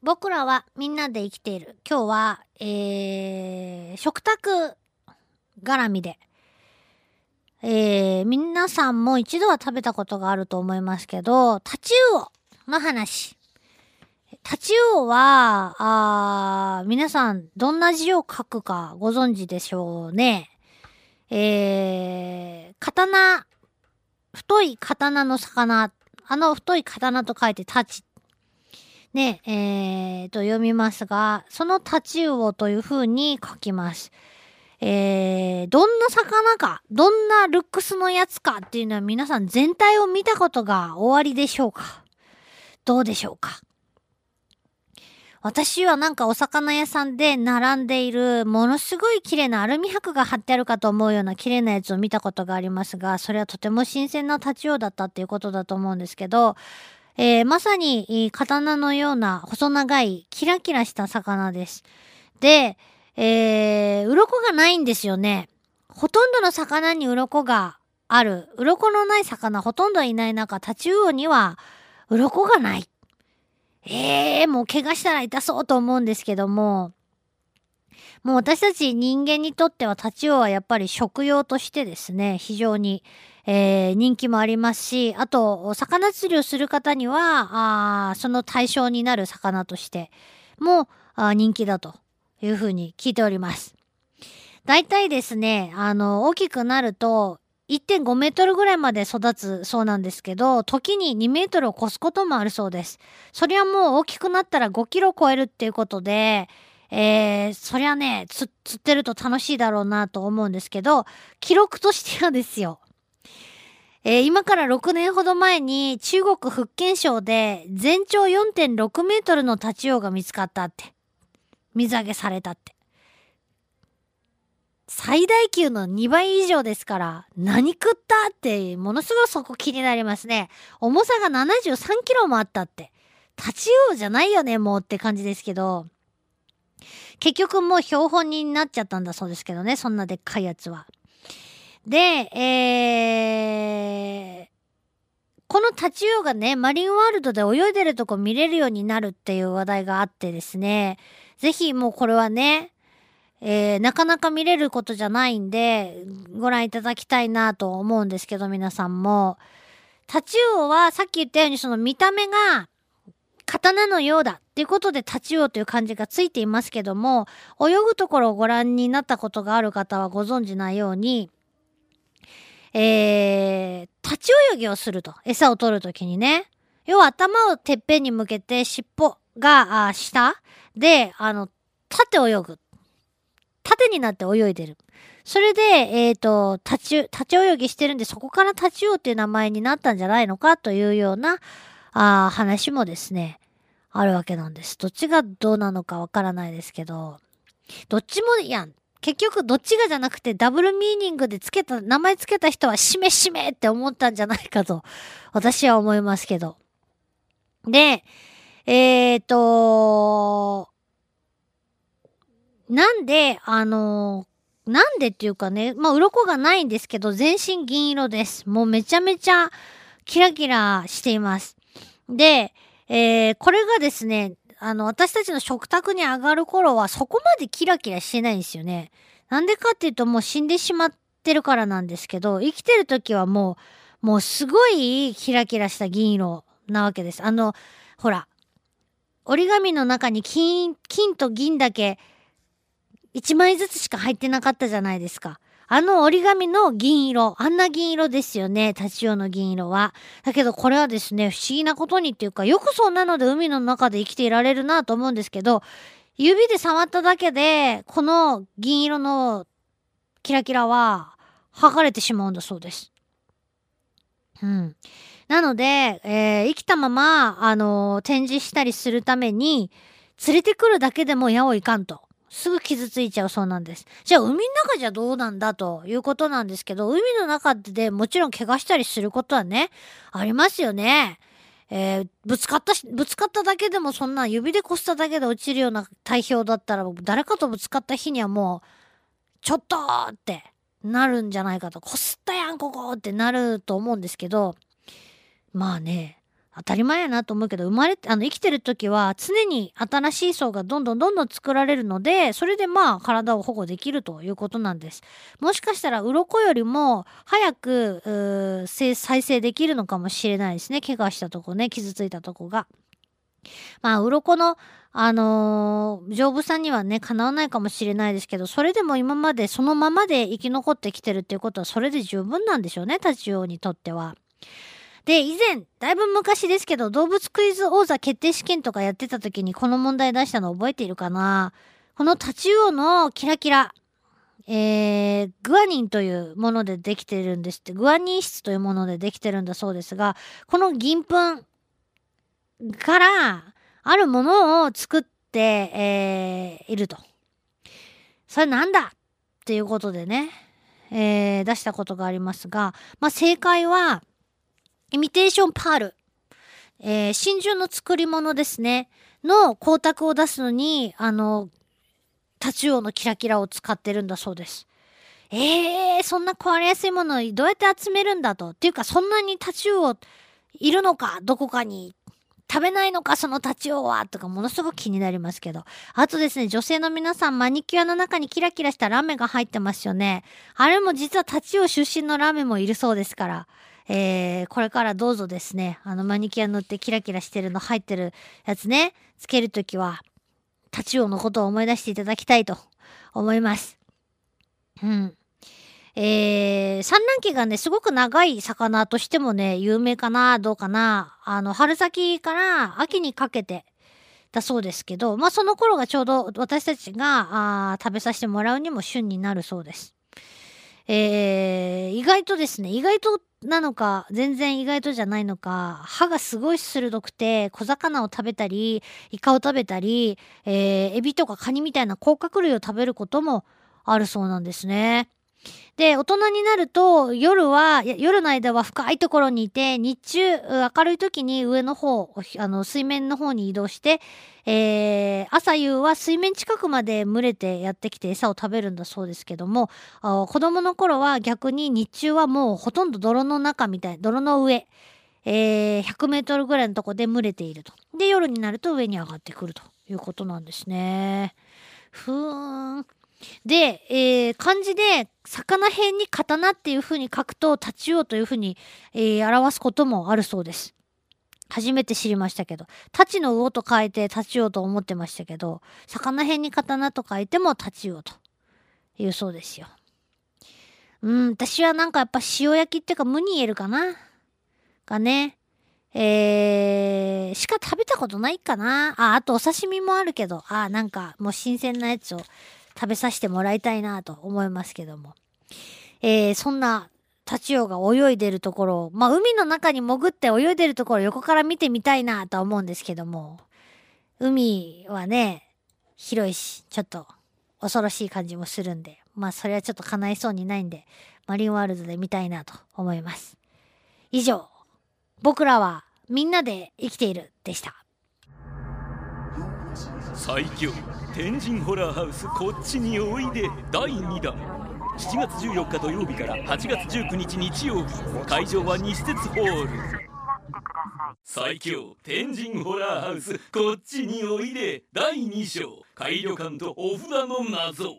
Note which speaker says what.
Speaker 1: 僕らはみんなで生きている。今日は、えー、食卓絡みで、えー、皆さんも一度は食べたことがあると思いますけど、タチウオの話。タチウオは、あ皆さんどんな字を書くかご存知でしょうね。えー、刀、太い刀の魚、あの太い刀と書いてタチ。ね、えー、と読みますが、そのタチウオという風に書きます。えー、どんな魚か、どんなルックスのやつかっていうのは皆さん全体を見たことがおありでしょうか？どうでしょうか？私はなんかお魚屋さんで並んでいるものすごい綺麗なアルミ箔が貼ってあるかと思うような綺麗なやつを見たことがありますが、それはとても新鮮なタチウオだったっていうことだと思うんですけど、えー、まさに刀のような細長いキラキラした魚です。で、えー、鱗がないんですよね。ほとんどの魚に鱗がある。鱗のない魚ほとんどいない中、タチウオには鱗がない。えー、もう怪我したら痛そうと思うんですけども、もう私たち人間にとってはタチウオはやっぱり食用としてですね、非常に、えー、人気もありますし、あと、魚釣りをする方には、あその対象になる魚としてもあ人気だというふうに聞いております。大体ですね、あの、大きくなると、1.5メートルぐらいまで育つそうなんですけど、時に2メートルを超すこともあるそうです。そりゃもう大きくなったら5キロ超えるっていうことで、えー、そりゃね、釣ってると楽しいだろうなと思うんですけど、記録としてはですよ。えー、今から6年ほど前に中国福建省で全長4.6メートルのタチウオが見つかったって。水揚げされたって。最大級の2倍以上ですから、何食ったって、ものすごいそこ気になりますね。重さが73キロもあったって。立ちようじゃないよね、もうって感じですけど。結局もう標本になっちゃったんだそうですけどね、そんなでっかいやつは。で、えー、このタチウオがね、マリンワールドで泳いでるとこ見れるようになるっていう話題があってですね、ぜひもうこれはね、えー、なかなか見れることじゃないんで、ご覧いただきたいなと思うんですけど、皆さんも。タチウオはさっき言ったようにその見た目が刀のようだっていうことでタチウオという漢字がついていますけども、泳ぐところをご覧になったことがある方はご存知ないように、えー、立ち泳ぎをすると。餌を取るときにね。要は頭をてっぺんに向けて尻尾が、あ下で、あの、立て泳ぐ。縦になって泳いでる。それで、えっ、ー、と、立ち、立ち泳ぎしてるんで、そこから立ちようっていう名前になったんじゃないのかというような、あ話もですね、あるわけなんです。どっちがどうなのかわからないですけど、どっちも、いや、結局どっちがじゃなくてダブルミーニングでつけた、名前つけた人はしめしめって思ったんじゃないかと、私は思いますけど。で、えっ、ー、と、なんで、あのー、なんでっていうかね、まあ、鱗がないんですけど、全身銀色です。もうめちゃめちゃキラキラしています。で、えー、これがですね、あの、私たちの食卓に上がる頃はそこまでキラキラしてないんですよね。なんでかっていうともう死んでしまってるからなんですけど、生きてる時はもう、もうすごいキラキラした銀色なわけです。あの、ほら、折り紙の中に金、金と銀だけ1枚ずつしか入ってなかったじゃないですか。あの折り紙の銀色、あんな銀色ですよね、タチウオの銀色は。だけどこれはですね、不思議なことにっていうか、よくそんなので海の中で生きていられるなと思うんですけど、指で触っただけで、この銀色のキラキラは剥がれてしまうんだそうです。うん。なので、えー、生きたまま、あのー、展示したりするために、連れてくるだけでも矢をいかんと。すぐ傷ついちゃうそうなんです。じゃあ海の中じゃどうなんだということなんですけど、海の中でもちろん怪我したりすることはね、ありますよね。えー、ぶつかったし、ぶつかっただけでもそんな指でこすっただけで落ちるような体表だったら、誰かとぶつかった日にはもう、ちょっとってなるんじゃないかと、こすったやん、ここってなると思うんですけど、まあね、当たり前やなと思うけど、生まれ、あの、生きてる時は常に新しい層がどんどんどんどん作られるので、それでまあ体を保護できるということなんです。もしかしたら、鱗よりも早く、再生できるのかもしれないですね。怪我したとこね、傷ついたとこが。まあ、鱗の、あのー、丈夫さにはね、かなわないかもしれないですけど、それでも今までそのままで生き残ってきてるっていうことは、それで十分なんでしょうね、タチウオにとっては。で、以前、だいぶ昔ですけど、動物クイズ王座決定試験とかやってた時にこの問題出したの覚えているかな？このタチウオのキラキラ、えー、グアニンというものでできてるんですって、グアニン質というものでできてるんだそうですが、この銀粉からあるものを作って、えー、いると。それなんだ？っていうことでね、えー、出したことがありますが、まあ、正解は、イミテーションパール。えー、真珠の作り物ですね。の光沢を出すのに、あの、タチウオのキラキラを使ってるんだそうです。えー、そんな壊れやすいものをどうやって集めるんだと。っていうか、そんなにタチウオいるのかどこかに食べないのか、そのタチウオはとかものすごく気になりますけど。あとですね、女性の皆さん、マニキュアの中にキラキラしたラメが入ってますよね。あれも実はタチウオ出身のラメもいるそうですから。えー、これからどうぞですね、あのマニキュア塗ってキラキラしてるの入ってるやつね、つけるときは、タチウオのことを思い出していただきたいと思います。うん。えー、産卵期がね、すごく長い魚としてもね、有名かな、どうかな。あの、春先から秋にかけてだそうですけど、まあその頃がちょうど私たちがあ食べさせてもらうにも旬になるそうです。えー、意外とですね、意外となのか、全然意外とじゃないのか、歯がすごい鋭くて、小魚を食べたり、イカを食べたり、えー、エビとかカニみたいな甲殻類を食べることもあるそうなんですね。で、大人になると、夜は、夜の間は深いところにいて、日中、明るい時に上の方、あの、水面の方に移動して、えー、朝夕は水面近くまで群れてやってきて餌を食べるんだそうですけども、あ子供の頃は逆に日中はもうほとんど泥の中みたい、泥の上、えー、100メートルぐらいのとこで群れていると。で、夜になると上に上がってくるということなんですね。ふーん。で、えー、漢字で魚辺に刀っていう風に書くと立ちようという風に、えー、表すこともあるそうです。初めて知りましたけど、立ちの魚と書いて立ちようと思ってましたけど、魚辺に刀と書いても立ちようというそうですよ。うん、私はなんかやっぱ塩焼きっていうかムニエルかながね、えー、しか食べたことないかなあ、あとお刺身もあるけど、あ、なんかもう新鮮なやつを食べさせてもらいたいなと思いますけども。えー、そんなタチウオが泳いでるところを、まあ海の中に潜って泳いでるところを横から見てみたいなと思うんですけども、海はね、広いし、ちょっと恐ろしい感じもするんで、まあそれはちょっと叶いそうにないんで、マリンワールドで見たいなと思います。以上、僕らはみんなで生きているでした。
Speaker 2: 最強天神ホラーハウスこっちにおいで第2弾。7月14日土曜日から8月19日日曜日会場は西鉄ホール。最強天神ホラーハウスこっちにおいで第2章。改旅館とお札の謎。